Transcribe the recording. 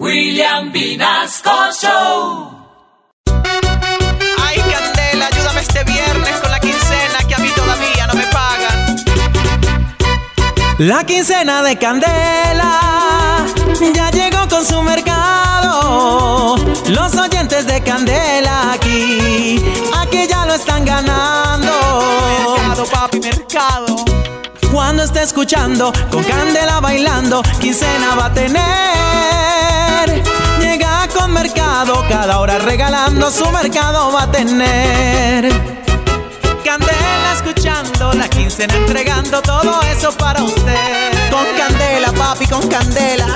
William Vinasco Show. Ay, Candela, ayúdame este viernes con la quincena que a mí todavía no me pagan. La quincena de Candela ya llegó con su mercado. Los oyentes de Candela aquí, aquí ya lo están ganando. Mercado, papi, mercado. Cuando esté escuchando, con Candela bailando, quincena va a tener. Cada hora regalando, su mercado va a tener. Candela escuchando, la quincena entregando, todo eso para usted. Con candela, papi, con candela.